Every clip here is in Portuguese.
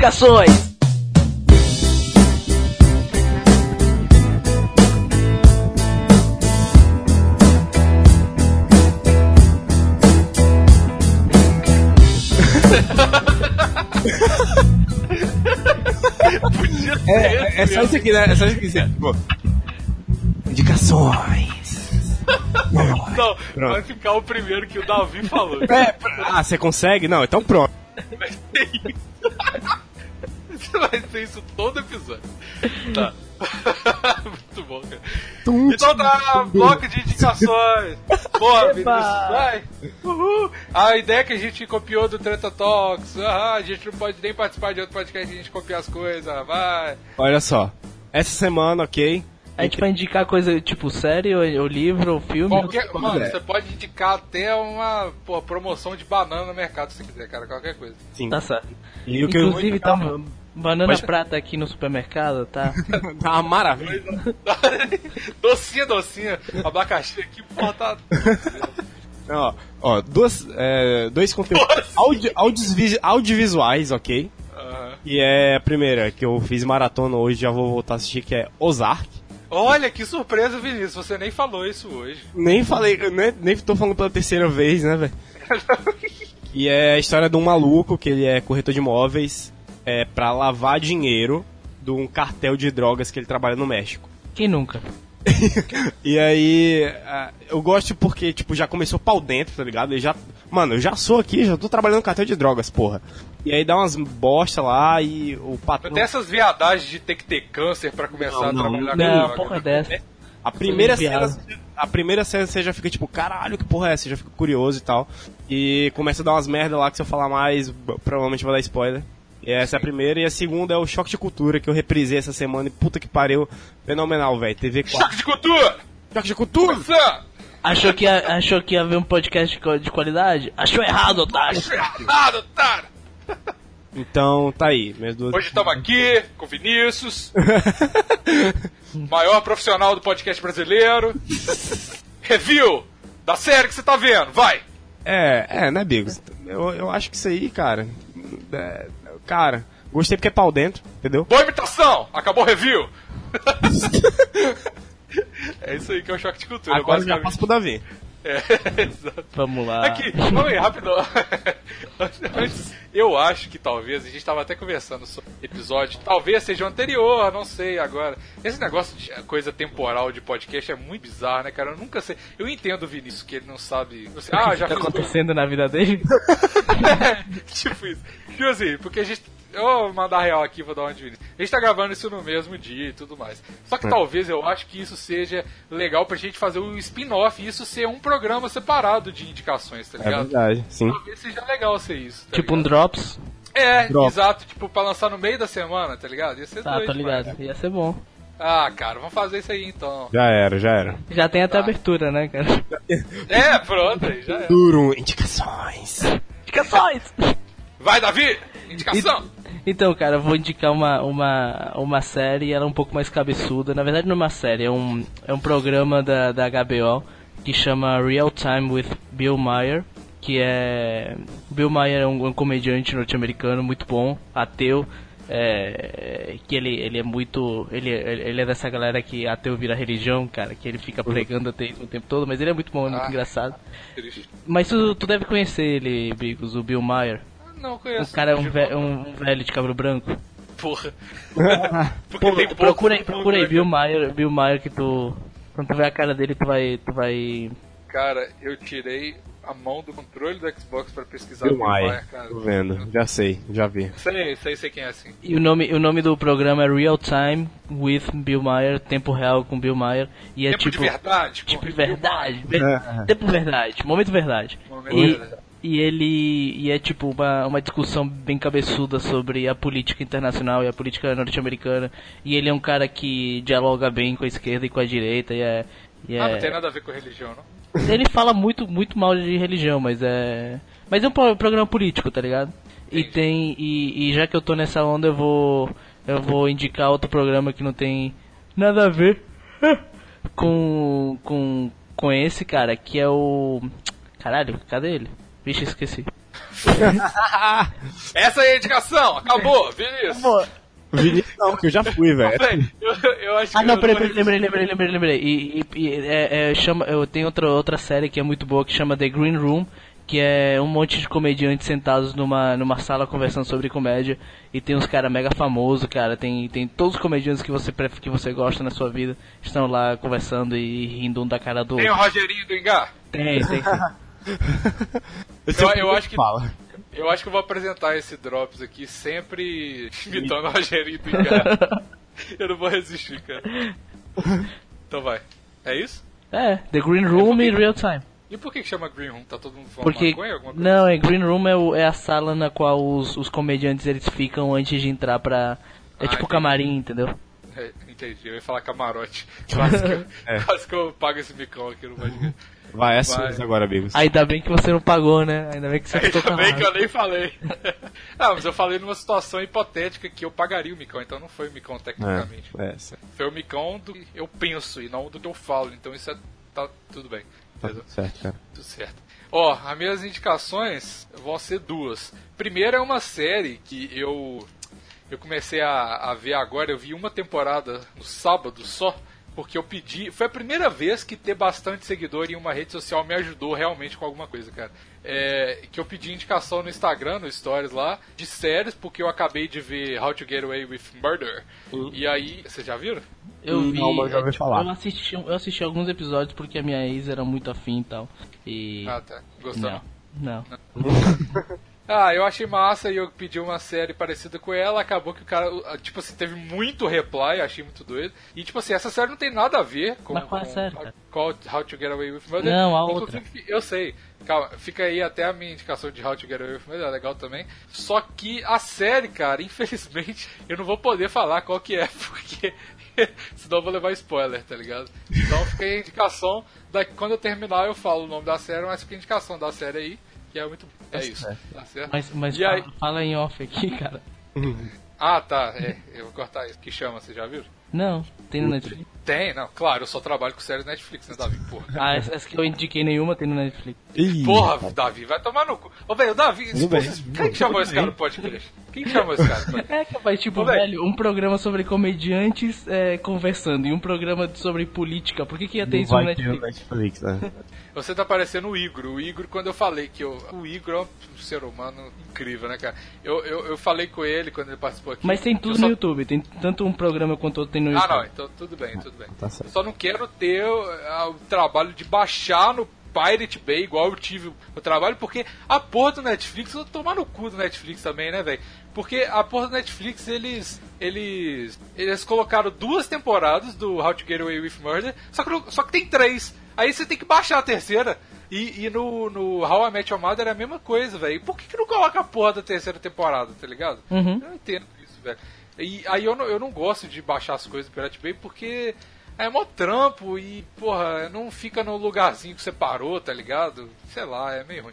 Indicações! Podia ser. É, é só isso aqui, né? É só isso aqui. Tipo, indicações. Não, Pronto. vai ficar o primeiro que o Davi falou. É, ah, você consegue? Não, então pronto. Vai ser isso. Vai ser isso todo episódio. Tá. Muito bom, cara. Então tá, bloco de indicações. Boa, Vinícius. Vai. Uhul. A ideia é que a gente copiou do Treta Talks. Ah, a gente não pode nem participar de outro podcast, a gente copia as coisas. Vai. Olha só. Essa semana, ok? A gente vai indicar coisa tipo série, ou, ou livro, ou filme. Qualquer, Como mano, você pode indicar até uma pô, promoção de banana no mercado se quiser, cara. Qualquer coisa. Sim. Tá certo. E o que eu Inclusive, tá banana Pode- prata aqui no supermercado, tá? tá uma maravilha. docinha, docinha. Abacaxi aqui, porra, tá. Ó, ó, duas, é, dois conteúdos audi, audiovisuais, audiovisuais, ok? Aham. E é a primeira, que eu fiz maratona hoje, já vou voltar a assistir, que é Ozark. Olha que surpresa, Vinícius. Você nem falou isso hoje. Nem falei, nem, nem tô falando pela terceira vez, né, velho? E é a história de um maluco, que ele é corretor de imóveis, é pra lavar dinheiro de um cartel de drogas que ele trabalha no México. Quem nunca? E aí, eu gosto porque, tipo, já começou pau dentro, tá ligado? Eu já, mano, eu já sou aqui, já tô trabalhando no cartel de drogas, porra. E aí dá umas bosta lá e o patrão... Tem essas viadagens de ter que ter câncer pra começar Não, a não, trabalhar Não, com porra droga. dessa. A primeira cena, a primeira cena você já fica tipo, caralho, que porra é essa? Você já fica curioso e tal. E começa a dar umas merda lá que se eu falar mais, provavelmente vai dar spoiler. E essa é a primeira. E a segunda é o Choque de Cultura, que eu reprisei essa semana. E puta que pariu, fenomenal, velho. TV 4. Choque de cultura! Choque de Cultura! Começando! Achou que, ia, achou que ia ver um podcast de, qualidade? Achou errado, otário! Errado, otário! Então, tá aí. Minhas duas... Hoje estamos aqui com o Vinícius, maior profissional do podcast brasileiro. Review da série que você tá vendo, vai! É, é, né, Bigos? Eu, eu acho que isso aí, cara... é, cara, gostei porque é pau dentro, entendeu? Boa imitação! Acabou o review! é isso aí que é o choque de cultura, Agora já passo pro Davi. É, exato. Vamos lá. Aqui, vamos aí. Antes, eu acho que talvez, a gente estava até conversando sobre episódio, talvez seja o anterior, não sei agora. Esse negócio de coisa temporal de podcast é muito bizarro, né, cara? Eu nunca sei. Eu entendo o Vinícius, que ele não sabe. Você, ah, o que já tá acontecendo na vida dele? tipo isso. Tipo assim, porque a gente. Eu vou mandar real aqui, vou dar uma de Vinícius. A gente tá gravando isso no mesmo dia e tudo mais. Só que É. talvez eu acho que isso seja legal pra gente fazer um spin-off e isso ser um programa separado de indicações, tá É ligado? verdade, sim. Talvez seja legal ser isso. tá tipo um ligado? Drops? É, Drop. exato, tipo, pra lançar no meio da semana, tá ligado? Ia ser Tá, doido demais. ligado. Ia ser bom. Ah, cara, vamos fazer isso aí então. Já era, já era. Já tem até Tá. abertura, né, cara? É, pronto, aí já é. Duro, indicações. Indicações! Vai, Davi! Indicação! Então, cara, eu vou indicar uma, uma, uma série, ela é um pouco mais cabeçuda. Na verdade, não é uma série, é um, é um programa da, da HBO que chama Real Time with Bill Maher. Que é. Bill Maher é um, um comediante norte-americano muito bom, ateu. É, que ele, ele é muito. Ele, ele é dessa galera que ateu vira religião, cara, que ele fica pregando ateísmo o tempo todo, mas ele é muito bom, é muito Ah. engraçado. Triste. Mas tu, tu deve conhecer ele, Bigos, o Bill Maher. Não O conheço. cara é um, Tipo, ve- um- velho de cabelo branco. Porra. Pô, procura aí, procura aí, Bill Maher, Bill Maher que tu. Quando tu vê a cara dele, tu vai. Tu vai. Cara, eu tirei a mão do controle do Xbox pra pesquisar Bill Maher, cara. tô vendo. Já sei, já vi. Sei, sei, sei quem é assim. E o nome, o nome do programa é Real Time with Bill Maher, tempo real com Bill Maher. E é Tempo tipo. de verdade. Tipo, com verdade. Ver- É. Tempo verdade. Momento verdade. Momento E, verdade. E ele. E é tipo uma, uma discussão bem cabeçuda sobre a política internacional e a política norte-americana. E ele é um cara que dialoga bem com a esquerda e com a direita. E é. e Ah, é- não tem nada a ver com religião, não? Ele fala muito, muito mal de religião, mas é. Mas é um pro- programa político, tá ligado? E Entendi. tem. E, e já que eu tô nessa onda, eu vou. Eu vou indicar outro programa que não tem nada a ver com. com. com esse, cara, que é o. Caralho, cadê ele? Vixe, esqueci. Essa é a indicação, acabou, Vinícius. Vinícius não, que eu já fui, velho. Eu, eu acho Ah, não, peraí, peraí, lembrei, lembrei, lembrei, lembrei. E, e- e, é, é, chama, eu tenho outra, outra série que é muito boa que chama The Green Room, que é um monte de comediantes sentados numa, numa sala conversando sobre comédia. E tem uns caras mega famosos, cara. Tem, tem todos os comediantes que você, que você gosta na sua vida estão lá conversando e rindo um da cara do Tem o outro. Rogerinho do Engar? Tem, tem. É Eu- eu acho que- Fala. Eu acho que eu vou apresentar esse Drops aqui sempre imitando o Rogerinho do eu não vou resistir, cara. Então vai. É isso? É, The Green Room e Real Time. E por que que chama Green Room? Tá todo mundo falando Porque maconha? Alguma coisa? não, é Green Room é, o- é a sala na qual os, os comediantes eles ficam antes de entrar pra é Ah, tipo entendi. camarim, entendeu? É, entendi, eu ia falar camarote. Quase que, eu, É. quase que eu pago esse micão aqui no podcast. Vai, é Vai. sua agora, amigos. Ainda bem que você não pagou, né? Ainda bem que você ficou Ainda bem calado. que eu nem falei. ah, mas eu falei numa situação hipotética que eu pagaria o micão, então não foi o micão tecnicamente. É, é, Foi o micão do que eu penso e não do que eu falo, então isso é, tá tudo bem. tá tudo certo, cara. Tudo certo. Ó, as minhas indicações vão ser duas. Primeira é uma série que eu eu comecei a, a ver agora, eu vi uma temporada no sábado só, porque eu pedi. Foi a primeira vez que ter bastante seguidor em uma rede social me ajudou realmente com alguma coisa, cara. É, que eu pedi indicação no Instagram, no Stories lá, de séries, porque eu acabei de ver How to Get Away with Murder. E aí. Vocês já viram? Eu vi. Não, mas já ouvi falar. Eu assisti, eu assisti alguns episódios porque a minha ex era muito afim e tal. E. Ah, tá. Gostou? não. Não. Ah, eu achei massa e eu pedi uma série parecida com ela, acabou que o cara, tipo assim, teve muito reply, achei muito doido. E tipo assim, essa série não tem nada a ver com, Mas qual é a série, cara? How, How to Get Away with Murder. Não, a Inclusive, Eu sei. Calma, fica aí até a minha indicação de How to Get Away with Murder, é legal também. Só que a série, cara, infelizmente, eu não vou poder falar qual que é, porque senão eu vou levar spoiler, tá ligado? Então fica aí a indicação, daqui, quando eu terminar eu falo o nome da série, mas fica a indicação da série aí, que é muito... É isso, tá certo? Mas, mas E aí? fala, fala em off aqui, cara. Ah, tá. É, eu vou cortar isso. Que chama, você já viu? Não, tem no Netflix. Tem, não. Claro, eu só trabalho com séries Netflix, né, Davi? Porra. Ah, essa, essa que eu indiquei nenhuma tem no Netflix. Ih, Porra, Davi, vai tomar no cu. Ô, velho, Davi, Tudo bem. quem que chamou esse cara no podcast? Quem que chamou esse cara? É, capaz, tipo, Ô, velho. um programa sobre comediantes é, conversando e um programa sobre política. Por que, que ia ter não isso no Netflix? Netflix, né? Você tá parecendo o Igor. O Igor, quando eu falei que eu, o Igor é um ser humano incrível, né, cara? Eu, eu, eu falei com ele quando ele participou aqui. Mas tem tudo só- no YouTube, tem tanto um programa quanto outro tem no Ah, YouTube. não, então tudo bem, tudo bem. Tá certo. Eu só não quero ter ah, o trabalho de baixar no Pirate Bay, igual eu tive o trabalho, porque a porra do Netflix, eu vou tomar no cu do Netflix também, né, velho? Porque a porra do Netflix, eles. Eles. Eles colocaram duas temporadas do How to Get Away with Murder, só que, só que tem três. Aí você tem que baixar a terceira. E, e no, no How I Met Your Mother é a mesma coisa, velho. Por que, que não coloca a porra da terceira temporada, tá ligado? Uhum. Eu não entendo isso, velho. E aí eu não, eu não gosto de baixar as coisas do Pirate Bay porque é mó trampo e, porra, não fica no lugarzinho que você parou, tá ligado? Sei lá, é meio ruim.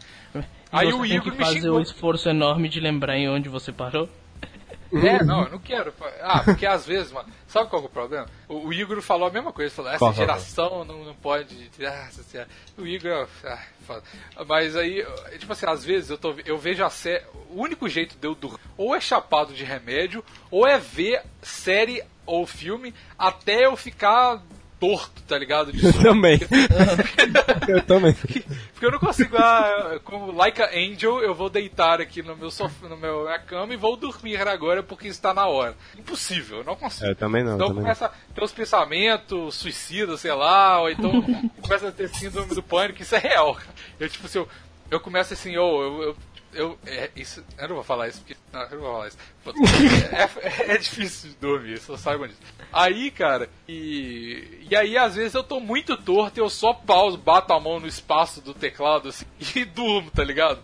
Aí você o tem Igor que me fazer o esforço enorme de lembrar em onde você parou. É, não, eu não quero. Ah, porque às vezes, mano, sabe qual que é o problema? O, o Igor falou a mesma coisa, falou, essa Qual geração não, não pode. Ah, o Igor. Ah. Mas aí, tipo assim, às vezes eu, tô, eu vejo a série. O único jeito de eu dormir ou é chapado de remédio, ou é ver série ou filme até eu ficar torto, tá ligado? De Eu também. eu também. Porque eu não consigo, ah, como Like a Angel, eu vou deitar aqui no meu sofá, no meu minha cama e vou dormir agora porque está na hora. Impossível, eu não consigo. É, eu também não, Então também começa a ter os pensamentos suicidas, sei lá, ou então começa a ter síndrome do pânico, isso é real. Eu, tipo assim, eu, eu começo assim, ou eu, eu, eu- é, isso, eu não vou falar isso, porque, não, eu não vou falar isso. Putz, É, é difícil de dormir, só saibam disso. Aí, cara, e, e aí às vezes eu tô muito torto e eu só pauso, bato a mão no espaço do teclado assim, e durmo, tá ligado?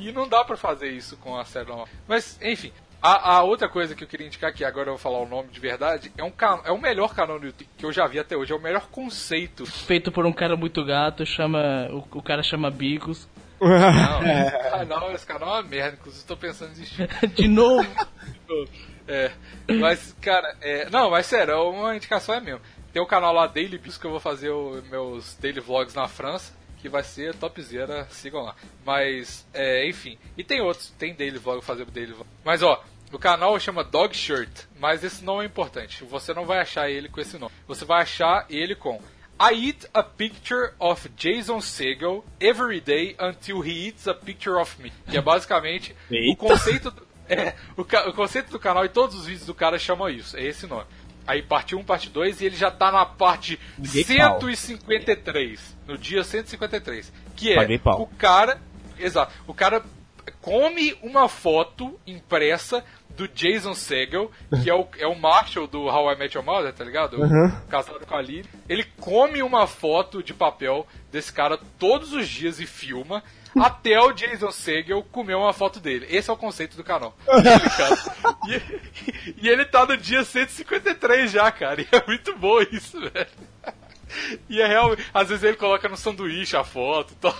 E não dá pra fazer isso com a série normal. Mas, enfim, a, a outra coisa que eu queria indicar, que agora eu vou falar o nome de verdade, é, um é o melhor canal do YouTube que eu já vi até hoje, é o melhor conceito. Feito por um cara muito gato, chama. O, o cara chama Bigos. Não, esse canal, esse canal é uma merda, inclusive estou pensando em desistir. De novo! É, mas, cara, é, não, mas sério, uma indicação é mesmo. Tem o canal lá Daily Bis que eu vou fazer os meus daily vlogs na França. que vai ser topzera, sigam lá. Mas, é, enfim. E tem outros, tem daily vlog, fazer daily vlog. Mas ó, o canal chama Dog Shirt, mas esse não é importante. Você não vai achar ele com esse nome. Você vai achar ele com I eat a picture of Jason Segel every day until he eats a picture of me. Que é basicamente Eita. o conceito do, é, o, o conceito do canal e todos os vídeos do cara chamam isso. É esse nome. Aí parte 1, parte 2 e ele já tá na parte Paguei pau. 153. No dia 153. Que é pau. o cara. Exato. O cara come uma foto impressa do Jason Segel, que é o, é o Marshall do How I Met Your Mother, tá ligado? Casado com a Lily. Ele come uma foto de papel desse cara todos os dias e filma. Até o Jason Segel comer uma foto dele. Esse é o conceito do canal. Ele, cara, e, e ele tá no dia 153 já, cara. E é muito bom isso, velho. E é real, às vezes ele coloca no sanduíche a foto e tal.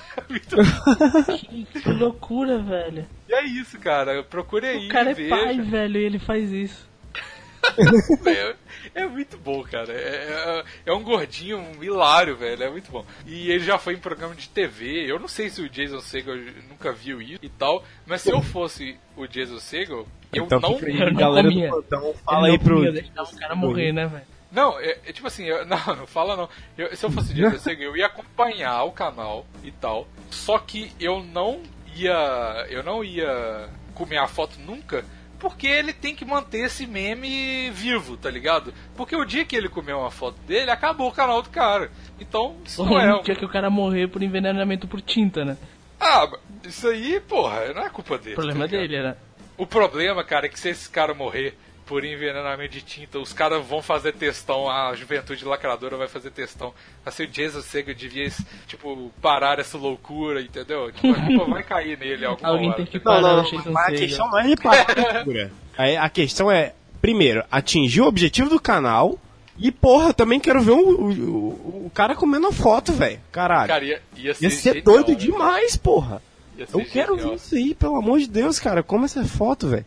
É. Que loucura, velho. E é isso, cara. Procure aí, O cara é veja. pai, velho, e ele faz isso. É, muito bom, cara. É, é, é um gordinho um hilário, velho. É muito bom. E ele já foi em programa de TV. Eu não sei se o Jason Segel nunca viu isso e tal. Mas se eu fosse o Jason Segel, eu Então não. Eu não galera do comia. plantão, fala aí não pro. deixar o cara morrer, né, velho? Não, é, é tipo assim, eu- não, não fala não. Eu- se eu fosse Jason Segel, eu ia acompanhar o canal e tal. Só que eu não ia. Eu não ia comer a foto nunca. Porque ele tem que manter esse meme vivo, tá ligado? Porque o dia que ele comer uma foto dele, acabou o canal do cara. Então, isso não é. Um- dia que o cara morrer por envenenamento por tinta, né? Ah, isso aí, porra, não é culpa dele. O problema tá dele era. O problema, cara, é que se esse cara morrer por envenenamento de tinta, os caras vão fazer testão, a juventude lacradora vai fazer testão. Assim, o Jason Segel devia, tipo, parar essa loucura, entendeu? Tipo, a culpa vai cair nele alguma Alguém hora. tem que parar não, o não, Jason mas a questão não é reparar a cultura. Aí A questão é, primeiro, atingir o objetivo do canal. E, porra, também quero ver o, o, o- cara comendo a foto, velho. Caralho. Cara, ia, ia ser, Ia ser genial, doido né? demais, porra. Ia ser Eu quero genial. ver isso aí, pelo amor de Deus, cara. Como essa foto, velho.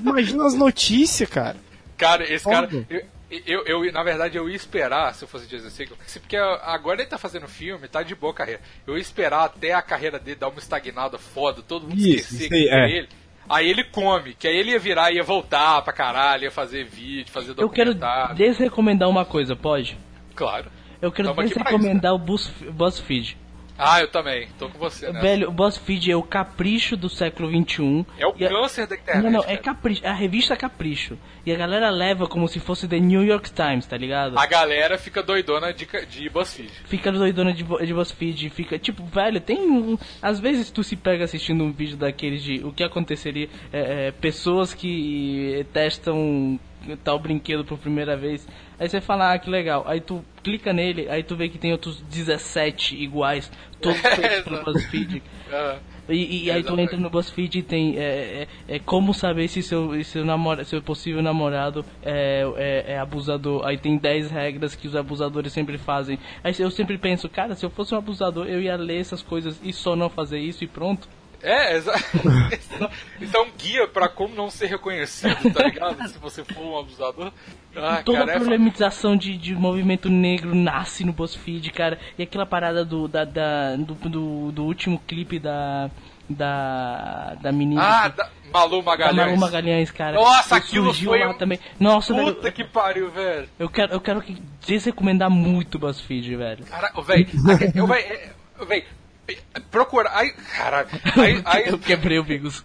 Imagina as notícias, cara. Cara, esse cara. Foda. Eu, eu, eu, na verdade, eu ia esperar, se eu fosse Jason Segel, se- porque agora ele tá fazendo filme, tá de boa a carreira. Eu ia esperar até a carreira dele dar uma estagnada foda, todo mundo Isso, esquecer isso aí, que é. ele. Aí ele come, que aí ele ia virar, ia voltar pra caralho, ia fazer vídeo, fazer Eu quero documentário. desrecomendar uma coisa, pode? Claro. Eu quero Tamo aqui pra desrecomendar o Buzz, BuzzFeed. Ah, eu também, tô com você, né? Velho, o BuzzFeed é o capricho do século XXI. É o E a- câncer da internet. Não, não, é capricho, é a revista Capricho. E a galera leva como se fosse The New York Times, tá ligado? A galera fica doidona de, de BuzzFeed. Fica doidona de, de BuzzFeed, fica, tipo, velho, tem um... Às vezes tu se pega assistindo um vídeo daqueles de o que aconteceria, é, é, pessoas que testam tal brinquedo por primeira vez, aí você fala, ah, que legal, aí tu clica nele, aí tu vê que tem outros 17 iguais, todos feitos pelo. BuzzFeed. E, e aí tu entra no BuzzFeed e tem é, é, é como saber se seu, seu, namora, seu possível namorado é, é, é abusador. Aí tem 10 regras que os abusadores sempre fazem. Aí eu sempre penso, cara, se eu fosse um abusador, eu ia ler essas coisas e só não fazer isso e pronto. É, exato. Isso é um guia pra como não ser reconhecido, tá ligado? Se você for um abusador. Ah, Toda cara, a é problematização de, de movimento negro nasce no BuzzFeed, cara. E aquela parada do, da, da- do, do, do último clipe da. Da. Da menina. Ah, que- da Malu da Magalhães. Malu Magalhães, cara. Nossa, Que aquilo foi lá um- também. Nossa, velho, Puta que pariu, velho. Eu quero, eu quero que desrecomendar muito o BuzzFeed, velho. Caralho, velho. Eu, velho, velho. Procurar. Aí, caralho. Aí, aí, Eu quebrei o Bigos.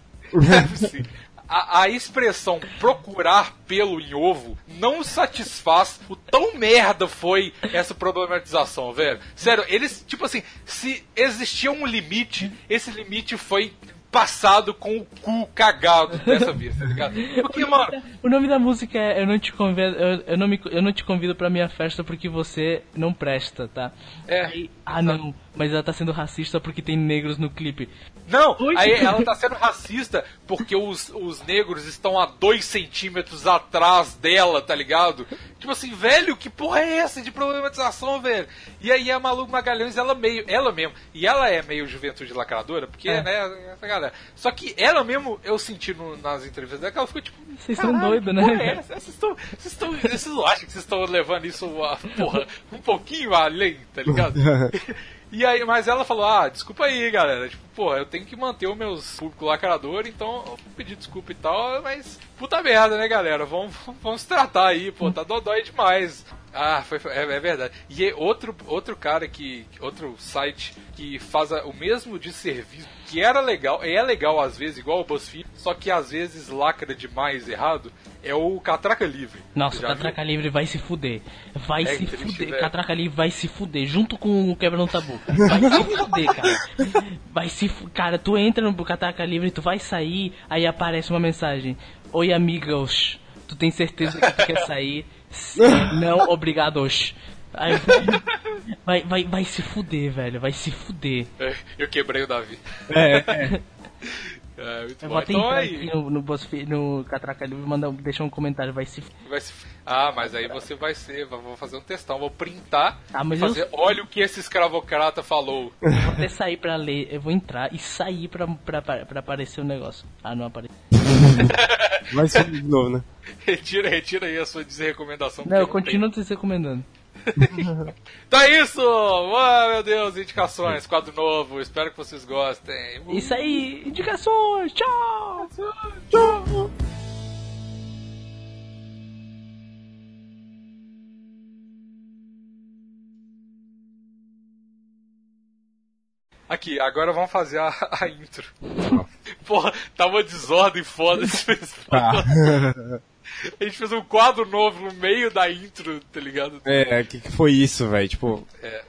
A, a expressão procurar pelo em ovo não satisfaz o tão merda foi essa problematização, velho. Sério, eles, tipo assim, se existia um limite, esse limite foi passado com o cu cagado dessa vez, tá ligado? Porque, mano, O nome da música é Eu não te convido, eu, eu não, me, eu não te convido pra minha festa porque você não presta, tá? é. Aí, ah não, mas ela tá sendo racista porque tem negros no clipe. Não, Oi, aí ela tá sendo racista porque os, os negros estão a dois centímetros atrás dela, tá ligado? Tipo assim, velho, que porra é essa de problematização, velho? E aí a Malu Magalhães, ela meio, ela mesmo, e ela é meio juventude lacradora, porque, É. né, essa galera. Só que ela mesmo, eu senti no- nas entrevistas dela, que ela ficou tipo. Vocês são "Caralho, doidos, né, é velho?" essa? Vocês estão. Vocês estão. Vocês não acham que vocês estão levando isso, a, porra, um pouquinho além, tá ligado? E aí, mas ela falou, ah, desculpa aí, galera. Tipo, pô, eu tenho que manter o meu público lacrador, então eu pedi desculpa e tal, mas puta merda, né, galera? Vamos, vamos tratar aí, pô, tá dodói demais. Ah, foi, é, é, verdade. E é outro, outro cara que. Outro site que faz o mesmo de serviço, que era legal, é legal às vezes, igual o BuzzFeed, só que às vezes lacra demais errado, é o Catraca Livre. Nossa, o Catraca viu? Livre vai se fuder. Vai é se fuder. Velho. Catraca Livre vai se fuder, junto com o Quebra no Tabu. Vai se fuder, cara. Vai se Cara, tu entra no Catraca Livre, tu vai sair, aí aparece uma mensagem. Oi, amigos. Tu tem certeza que tu quer sair? Não, obrigados. Aí, vai, vai, vai se fuder, velho. Vai se fuder. É, eu quebrei o Davi. É. é. É, muito eu bom. vou então aí. no, no, BuzzFeed, no Catraca Livre manda, deixa um comentário, vai se... vai se. Ah, mas aí você vai ser, vou fazer um testão, vou printar ah, mas fazer, eu... olha o que esse escravocrata falou. Eu vou até sair pra ler, eu vou entrar e sair pra, pra, pra, pra aparecer o um negócio. Ah, não apareceu. Vai ser de novo, né? Retira, retira aí a sua desrecomendação. Não, eu continuo te recomendando. então é isso! Oh, meu Deus, indicações, quadro novo, espero que vocês gostem. Isso aí, indicações, tchau! Tchau! Aqui, agora vamos fazer a, a intro. Porra, tá uma desordem foda esse ah. A gente fez um quadro novo no meio da intro, tá ligado? É, o que, que foi isso, velho? Tipo. É.